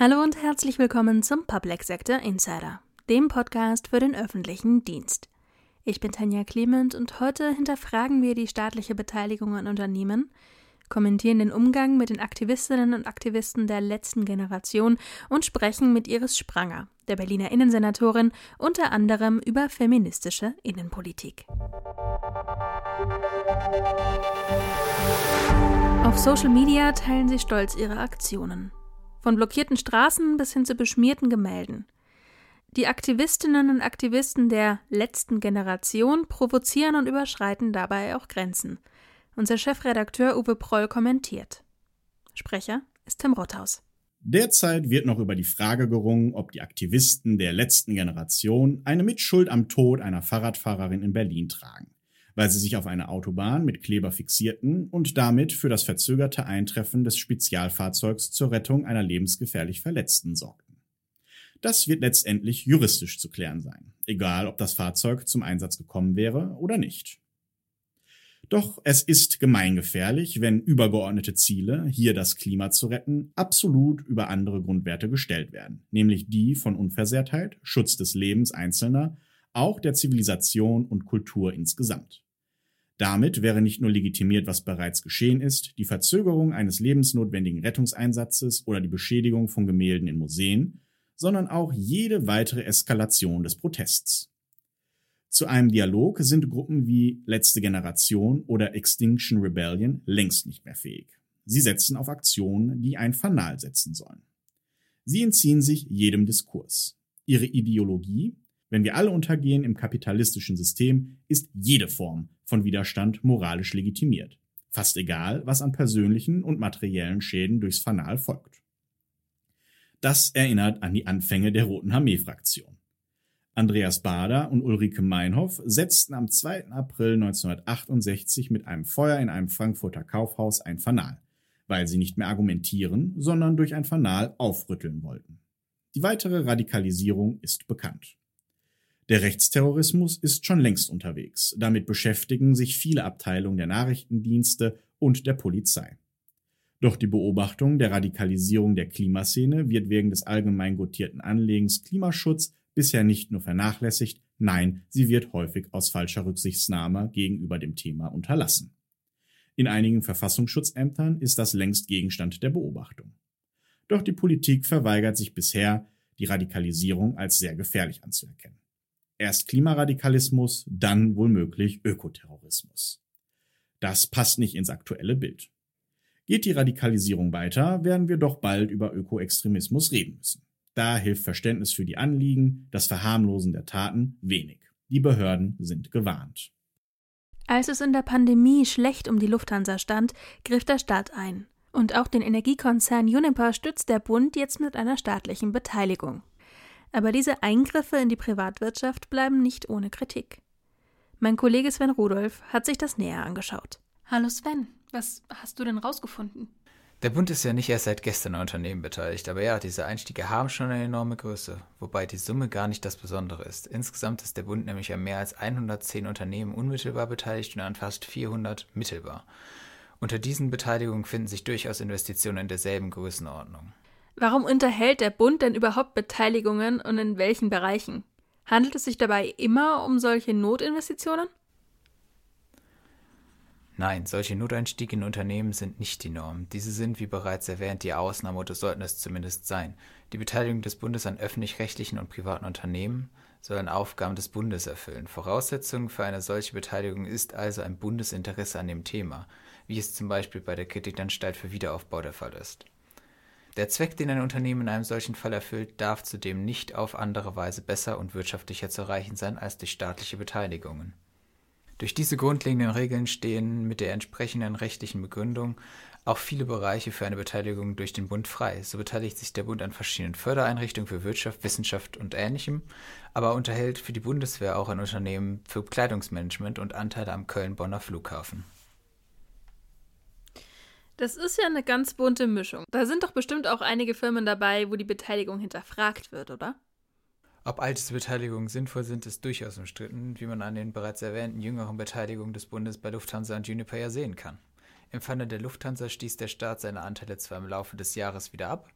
Hallo und herzlich willkommen zum Public Sector Insider, dem Podcast für den öffentlichen Dienst. Ich bin Tanja Clement und heute hinterfragen wir die staatliche Beteiligung an Unternehmen, kommentieren den Umgang mit den Aktivistinnen und Aktivisten der letzten Generation und sprechen mit Iris Spranger, der Berliner Innensenatorin, unter anderem über feministische Innenpolitik. Auf Social Media teilen sie stolz ihre Aktionen. Von blockierten Straßen bis hin zu beschmierten Gemälden. Die Aktivistinnen und Aktivisten der letzten Generation provozieren und überschreiten dabei auch Grenzen. Unser Chefredakteur Uwe Proll kommentiert. Sprecher ist Tim Rothaus. Derzeit wird noch über die Frage gerungen, ob die Aktivisten der letzten Generation eine Mitschuld am Tod einer Fahrradfahrerin in Berlin tragen, weil sie sich auf eine Autobahn mit Kleber fixierten und damit für das verzögerte Eintreffen des Spezialfahrzeugs zur Rettung einer lebensgefährlich Verletzten sorgten. Das wird letztendlich juristisch zu klären sein, egal ob das Fahrzeug zum Einsatz gekommen wäre oder nicht. Doch es ist gemeingefährlich, wenn übergeordnete Ziele, hier das Klima zu retten, absolut über andere Grundwerte gestellt werden, nämlich die von Unversehrtheit, Schutz des Lebens Einzelner, auch der Zivilisation und Kultur insgesamt. Damit wäre nicht nur legitimiert, was bereits geschehen ist, die Verzögerung eines lebensnotwendigen Rettungseinsatzes oder die Beschädigung von Gemälden in Museen, sondern auch jede weitere Eskalation des Protests. Zu einem Dialog sind Gruppen wie Letzte Generation oder Extinction Rebellion längst nicht mehr fähig. Sie setzen auf Aktionen, die ein Fanal setzen sollen. Sie entziehen sich jedem Diskurs. Ihre Ideologie, wenn wir alle untergehen im kapitalistischen System, ist jede Form von Widerstand moralisch legitimiert. Fast egal, was an persönlichen und materiellen Schäden durchs Fanal folgt. Das erinnert an die Anfänge der Roten Armee-Fraktion. Andreas Bader und Ulrike Meinhoff setzten am 2. April 1968 mit einem Feuer in einem Frankfurter Kaufhaus ein Fanal, weil sie nicht mehr argumentieren, sondern durch ein Fanal aufrütteln wollten. Die weitere Radikalisierung ist bekannt. Der Rechtsterrorismus ist schon längst unterwegs. Damit beschäftigen sich viele Abteilungen der Nachrichtendienste und der Polizei. Doch die Beobachtung der Radikalisierung der Klimaszene wird wegen des allgemein gotierten Anlegens Klimaschutz bisher nicht nur vernachlässigt, nein, sie wird häufig aus falscher Rücksichtnahme gegenüber dem Thema unterlassen. In einigen Verfassungsschutzämtern ist das längst Gegenstand der Beobachtung. Doch die Politik verweigert sich bisher, die Radikalisierung als sehr gefährlich anzuerkennen. Erst Klimaradikalismus, dann womöglich Ökoterrorismus. Das passt nicht ins aktuelle Bild. Geht die Radikalisierung weiter, werden wir doch bald über Ökoextremismus reden müssen. Da hilft Verständnis für die Anliegen, das Verharmlosen der Taten wenig. Die Behörden sind gewarnt. Als es in der Pandemie schlecht um die Lufthansa stand, griff der Staat ein. Und auch den Energiekonzern Uniper stützt der Bund jetzt mit einer staatlichen Beteiligung. Aber diese Eingriffe in die Privatwirtschaft bleiben nicht ohne Kritik. Mein Kollege Sven Rudolf hat sich das näher angeschaut. Hallo Sven, was hast du denn rausgefunden? Der Bund ist ja nicht erst seit gestern an Unternehmen beteiligt, aber ja, diese Einstiege haben schon eine enorme Größe, wobei die Summe gar nicht das Besondere ist. Insgesamt ist der Bund nämlich an mehr als 110 Unternehmen unmittelbar beteiligt und an fast 400 mittelbar. Unter diesen Beteiligungen finden sich durchaus Investitionen in derselben Größenordnung. Warum unterhält der Bund denn überhaupt Beteiligungen und in welchen Bereichen? Handelt es sich dabei immer um solche Notinvestitionen? Nein, solche Noteinstiege in Unternehmen sind nicht die Norm. Diese sind, wie bereits erwähnt, die Ausnahme oder sollten es zumindest sein. Die Beteiligung des Bundes an öffentlich-rechtlichen und privaten Unternehmen sollen Aufgaben des Bundes erfüllen. Voraussetzung für eine solche Beteiligung ist also ein Bundesinteresse an dem Thema, wie es zum Beispiel bei der Kreditanstalt für Wiederaufbau der Fall ist. Der Zweck, den ein Unternehmen in einem solchen Fall erfüllt, darf zudem nicht auf andere Weise besser und wirtschaftlicher zu erreichen sein als durch staatliche Beteiligungen. Durch diese grundlegenden Regeln stehen mit der entsprechenden rechtlichen Begründung auch viele Bereiche für eine Beteiligung durch den Bund frei. So beteiligt sich der Bund an verschiedenen Fördereinrichtungen für Wirtschaft, Wissenschaft und Ähnlichem, aber unterhält für die Bundeswehr auch ein Unternehmen für Kleidungsmanagement und Anteile am Köln-Bonner Flughafen. Das ist ja eine ganz bunte Mischung. Da sind doch bestimmt auch einige Firmen dabei, wo die Beteiligung hinterfragt wird, oder? Ob all diese Beteiligungen sinnvoll sind, ist durchaus umstritten, wie man an den bereits erwähnten jüngeren Beteiligungen des Bundes bei Lufthansa und Juniper ja sehen kann. Im Falle der Lufthansa stieß der Staat seine Anteile zwar im Laufe des Jahres wieder ab,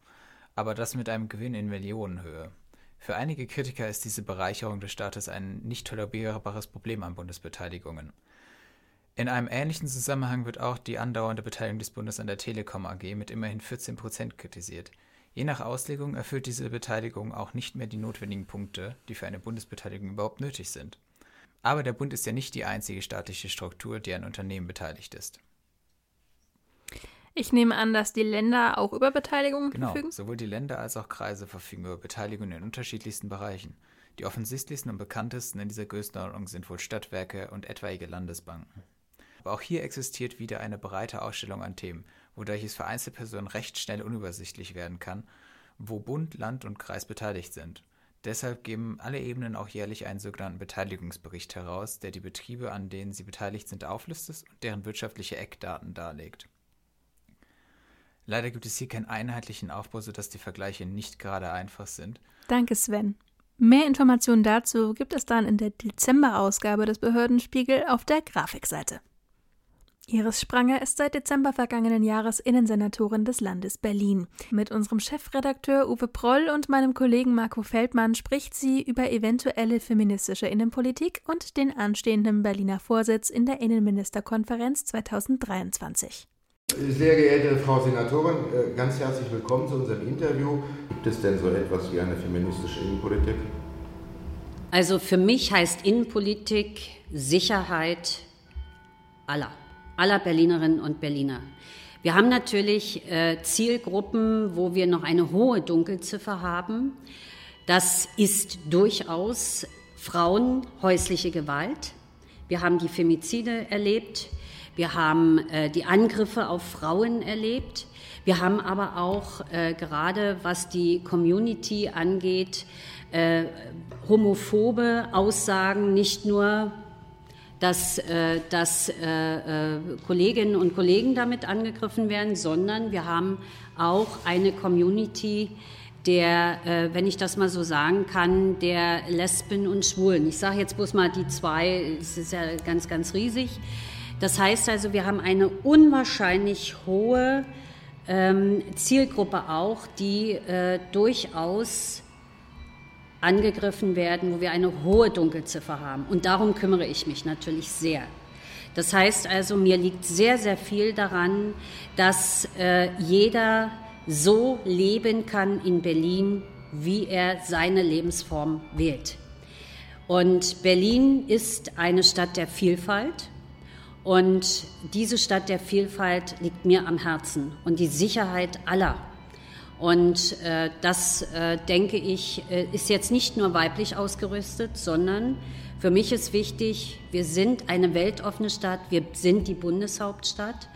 aber das mit einem Gewinn in Millionenhöhe. Für einige Kritiker ist diese Bereicherung des Staates ein nicht tolerierbares Problem an Bundesbeteiligungen. In einem ähnlichen Zusammenhang wird auch die andauernde Beteiligung des Bundes an der Telekom AG mit immerhin 14 Prozent kritisiert. Je nach Auslegung erfüllt diese Beteiligung auch nicht mehr die notwendigen Punkte, die für eine Bundesbeteiligung überhaupt nötig sind. Aber der Bund ist ja nicht die einzige staatliche Struktur, die an Unternehmen beteiligt ist. Ich nehme an, dass die Länder auch über Beteiligungen genau, verfügen. Sowohl die Länder als auch Kreise verfügen über Beteiligungen in unterschiedlichsten Bereichen. Die offensichtlichsten und bekanntesten in dieser Größenordnung sind wohl Stadtwerke und etwaige Landesbanken. Aber auch hier existiert wieder eine breite Ausstellung an Themen, wodurch es für Einzelpersonen recht schnell unübersichtlich werden kann, wo Bund, Land und Kreis beteiligt sind. Deshalb geben alle Ebenen auch jährlich einen sogenannten Beteiligungsbericht heraus, der die Betriebe, an denen sie beteiligt sind, auflistet und deren wirtschaftliche Eckdaten darlegt. Leider gibt es hier keinen einheitlichen Aufbau, sodass die Vergleiche nicht gerade einfach sind. Danke, Sven. Mehr Informationen dazu gibt es dann in der Dezemberausgabe des Behördenspiegel auf der Grafikseite. Iris Spranger ist seit Dezember vergangenen Jahres Innensenatorin des Landes Berlin. Mit unserem Chefredakteur Uwe Proll und meinem Kollegen Marco Feldmann spricht sie über eventuelle feministische Innenpolitik und den anstehenden Berliner Vorsitz in der Innenministerkonferenz 2023. Sehr geehrte Frau Senatorin, äh, ganz herzlich willkommen zu unserem Interview. Gibt es denn so etwas wie eine feministische Innenpolitik? Also für mich heißt Innenpolitik Sicherheit aller aller Berlinerinnen und Berliner. Wir haben natürlich äh, Zielgruppen, wo wir noch eine hohe Dunkelziffer haben. Das ist durchaus Frauen, häusliche Gewalt. Wir haben die Femizide erlebt. Wir haben äh, die Angriffe auf Frauen erlebt. Wir haben aber auch äh, gerade was die Community angeht, homophobe Aussagen, nicht nur dass, äh, dass äh, äh, Kolleginnen und Kollegen damit angegriffen werden, sondern wir haben auch eine Community der, äh, wenn ich das mal so sagen kann, der Lesben und Schwulen. Ich sage jetzt bloß mal die zwei, es ist ja ganz, ganz riesig. Das heißt also, wir haben eine unwahrscheinlich hohe ähm, Zielgruppe auch, die äh, durchaus angegriffen werden, wo wir eine hohe Dunkelziffer haben. Und darum kümmere ich mich natürlich sehr. Das heißt also, mir liegt sehr, sehr viel daran, dass äh, jeder so leben kann in Berlin, wie er seine Lebensform wählt. Und Berlin ist eine Stadt der Vielfalt. Und diese Stadt der Vielfalt liegt mir am Herzen und die Sicherheit aller und äh, das, äh, denke ich, äh, ist jetzt nicht nur weiblich ausgerüstet, sondern für mich ist wichtig, wir sind eine weltoffene Stadt, wir sind die Bundeshauptstadt.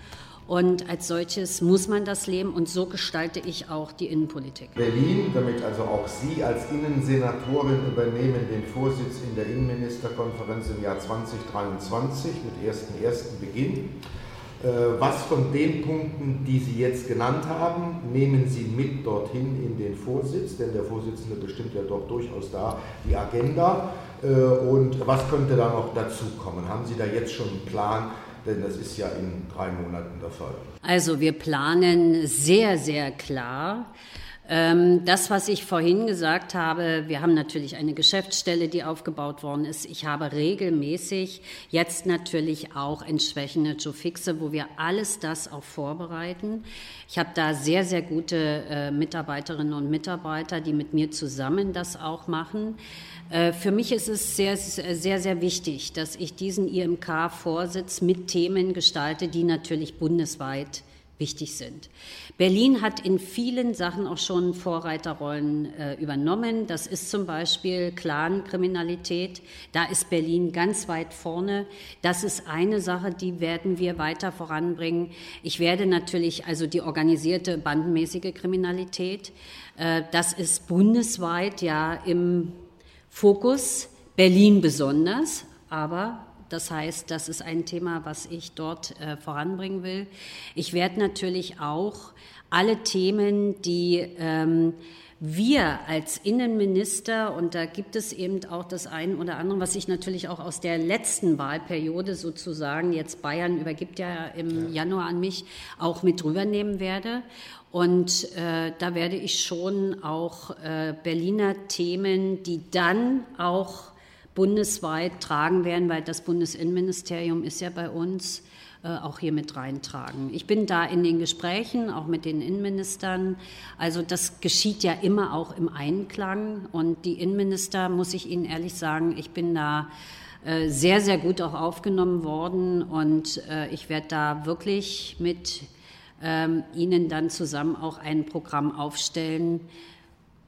Und als solches muss man das leben und so gestalte ich auch die Innenpolitik. Berlin, damit also auch Sie als Innensenatorin übernehmen den Vorsitz in der Innenministerkonferenz im Jahr 2023 mit 1.1. Beginn. Äh, was von den Punkten, die Sie jetzt genannt haben, nehmen Sie mit dorthin in den Vorsitz, denn der Vorsitzende bestimmt ja doch durchaus da die Agenda. Äh, und was könnte da noch dazukommen? Haben Sie da jetzt schon einen Plan? Denn das ist ja in drei Monaten der Fall. Also wir planen sehr, sehr klar. Ähm, das, was ich vorhin gesagt habe, wir haben natürlich eine Geschäftsstelle, die aufgebaut worden ist. Ich habe regelmäßig jetzt natürlich auch entsprechende Joe-Fixe, wo wir alles das auch vorbereiten. Ich habe da sehr, sehr gute äh, Mitarbeiterinnen und Mitarbeiter, die mit mir zusammen das auch machen. Äh, für mich ist es sehr, sehr, sehr wichtig, dass ich diesen IMK-Vorsitz mit Themen gestalte, die natürlich bundesweit wichtig sind. Berlin hat in vielen Sachen auch schon Vorreiterrollen äh, übernommen. Das ist zum Beispiel Clankriminalität. Da ist Berlin ganz weit vorne. Das ist eine Sache, die werden wir weiter voranbringen. Ich werde natürlich also die organisierte bandenmäßige Kriminalität. Äh, das ist bundesweit ja im Fokus. Berlin besonders, aber das heißt, das ist ein Thema, was ich dort äh, voranbringen will. Ich werde natürlich auch alle Themen, die ähm, wir als Innenminister, und da gibt es eben auch das eine oder andere, was ich natürlich auch aus der letzten Wahlperiode sozusagen, jetzt Bayern übergibt ja im Januar an mich, auch mit rübernehmen werde. Und äh, da werde ich schon auch äh, Berliner Themen, die dann auch bundesweit tragen werden, weil das Bundesinnenministerium ist ja bei uns, äh, auch hier mit reintragen. Ich bin da in den Gesprächen, auch mit den Innenministern. Also das geschieht ja immer auch im Einklang. Und die Innenminister, muss ich Ihnen ehrlich sagen, ich bin da äh, sehr, sehr gut auch aufgenommen worden. Und äh, ich werde da wirklich mit ähm, Ihnen dann zusammen auch ein Programm aufstellen,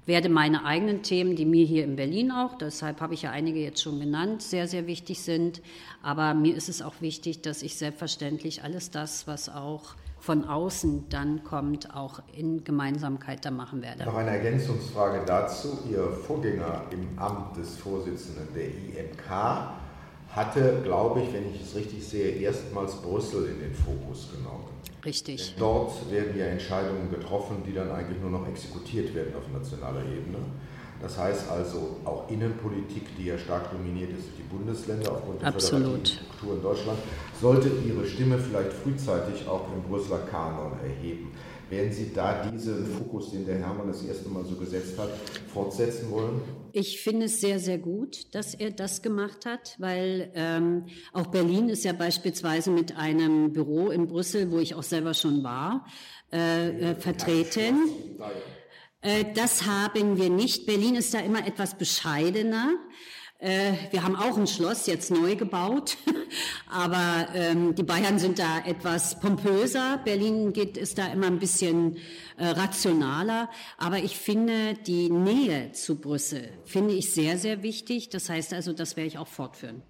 werde meine eigenen Themen, die mir hier in Berlin auch, deshalb habe ich ja einige jetzt schon genannt, sehr, sehr wichtig sind. Aber mir ist es auch wichtig, dass ich selbstverständlich alles das, was auch von außen dann kommt, auch in Gemeinsamkeit da machen werde. Noch eine Ergänzungsfrage dazu. Ihr Vorgänger im Amt des Vorsitzenden der IMK hatte, glaube ich, wenn ich es richtig sehe, erstmals Brüssel in den Fokus genommen. Richtig. Denn dort werden ja Entscheidungen getroffen, die dann eigentlich nur noch exekutiert werden auf nationaler Ebene. Das heißt also auch Innenpolitik, die ja stark dominiert ist durch die Bundesländer aufgrund der Absolut. Struktur in Deutschland, sollte ihre Stimme vielleicht frühzeitig auch im Brüsseler Kanon erheben. Werden Sie da diesen Fokus, den der Hermann das erste Mal so gesetzt hat, fortsetzen wollen? Ich finde es sehr, sehr gut, dass er das gemacht hat, weil ähm, auch Berlin ist ja beispielsweise mit einem Büro in Brüssel, wo ich auch selber schon war, äh, äh, vertreten. Äh, das haben wir nicht. Berlin ist da immer etwas bescheidener. Äh, wir haben auch ein Schloss jetzt neu gebaut, aber ähm, die Bayern sind da etwas pompöser. Berlin geht, ist da immer ein bisschen äh, rationaler. Aber ich finde die Nähe zu Brüssel finde ich sehr, sehr wichtig. Das heißt also, das werde ich auch fortführen.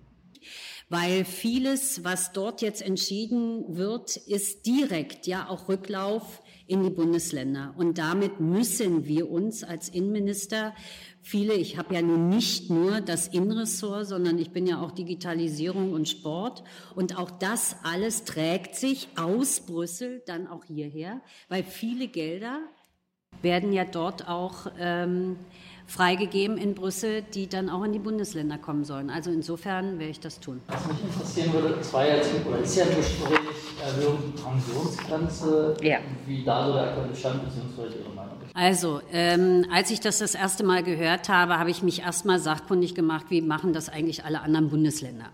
Weil vieles, was dort jetzt entschieden wird, ist direkt ja auch Rücklauf in die Bundesländer. Und damit müssen wir uns als Innenminister viele, ich habe ja nun nicht nur das Innenressort, sondern ich bin ja auch Digitalisierung und Sport. Und auch das alles trägt sich aus Brüssel dann auch hierher, weil viele Gelder werden ja dort auch ähm, freigegeben in Brüssel, die dann auch in die Bundesländer kommen sollen. Also insofern werde ich das tun. Was mich interessieren würde, es war ja jetzt, oder ist ja Erhöhung Pensionsgrenze, ja. wie da so der aktuelle Stand bzw. Ihre Meinung also, ähm, als ich das das erste Mal gehört habe, habe ich mich erstmal sachkundig gemacht, wie machen das eigentlich alle anderen Bundesländer.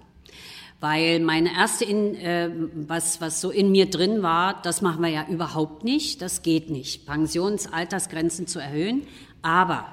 Weil meine erste, in, äh, was, was so in mir drin war, das machen wir ja überhaupt nicht, das geht nicht, Pensionsaltersgrenzen zu erhöhen. Aber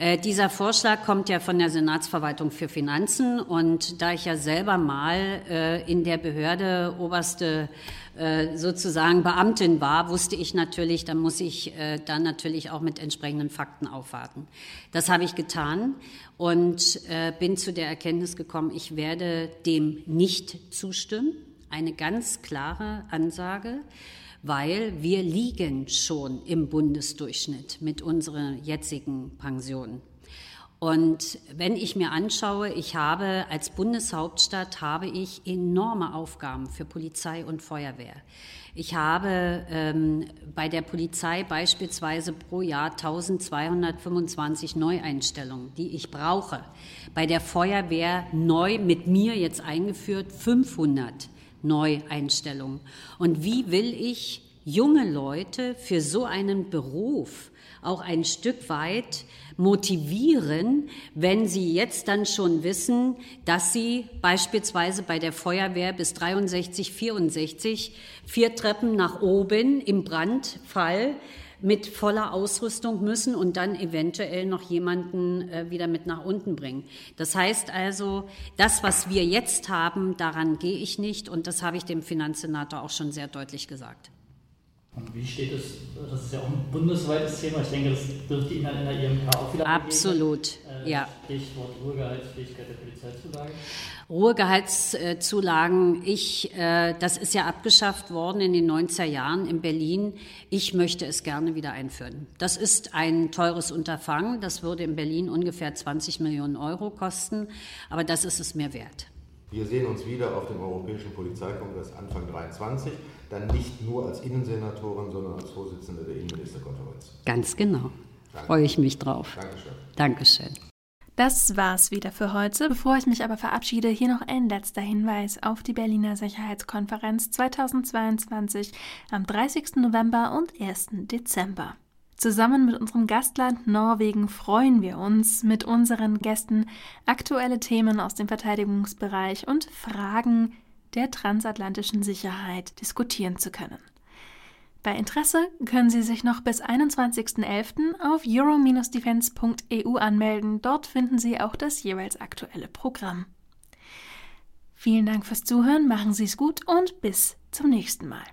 äh, dieser Vorschlag kommt ja von der Senatsverwaltung für Finanzen und da ich ja selber mal äh, in der Behörde oberste äh, sozusagen Beamtin war, wusste ich natürlich, da muss ich äh, dann natürlich auch mit entsprechenden Fakten aufwarten. Das habe ich getan und bin zu der Erkenntnis gekommen, ich werde dem nicht zustimmen. Eine ganz klare Ansage weil wir liegen schon im Bundesdurchschnitt mit unseren jetzigen Pensionen. Und wenn ich mir anschaue, ich habe als Bundeshauptstadt habe ich enorme Aufgaben für Polizei und Feuerwehr. Ich habe ähm, bei der Polizei beispielsweise pro Jahr 1225 Neueinstellungen, die ich brauche. Bei der Feuerwehr neu mit mir jetzt eingeführt 500 Neueinstellungen. Und wie will ich junge Leute für so einen Beruf auch ein Stück weit motivieren, wenn sie jetzt dann schon wissen, dass sie beispielsweise bei der Feuerwehr bis 63, 64 vier Treppen nach oben im Brandfall mit voller Ausrüstung müssen und dann eventuell noch jemanden äh, wieder mit nach unten bringen. Das heißt also, das, was wir jetzt haben, daran gehe ich nicht und das habe ich dem Finanzsenator auch schon sehr deutlich gesagt. Und wie steht es, das ist ja auch ein bundesweites Thema, ich denke, das dürfte Ihnen in der IMK auch wieder Absolut, äh, ja. Stichwort Ruhegehaltsfähigkeit der Polizeizulage. Ruhegehaltszulagen, ich, äh, das ist ja abgeschafft worden in den 90er Jahren in Berlin. Ich möchte es gerne wieder einführen. Das ist ein teures Unterfangen, das würde in Berlin ungefähr 20 Millionen Euro kosten, aber das ist es mir wert. Wir sehen uns wieder auf dem Europäischen Polizeikongress Anfang 23 dann nicht nur als Innensenatorin, sondern als Vorsitzende der Innenministerkonferenz. Ganz genau. Danke. Freue ich mich drauf. Dankeschön. Dankeschön. Das war's wieder für heute. Bevor ich mich aber verabschiede, hier noch ein letzter Hinweis auf die Berliner Sicherheitskonferenz 2022 am 30. November und 1. Dezember. Zusammen mit unserem Gastland Norwegen freuen wir uns, mit unseren Gästen aktuelle Themen aus dem Verteidigungsbereich und Fragen der transatlantischen Sicherheit diskutieren zu können. Bei Interesse können Sie sich noch bis 21.11. auf euro-defense.eu anmelden. Dort finden Sie auch das jeweils aktuelle Programm. Vielen Dank fürs Zuhören, machen Sie es gut und bis zum nächsten Mal.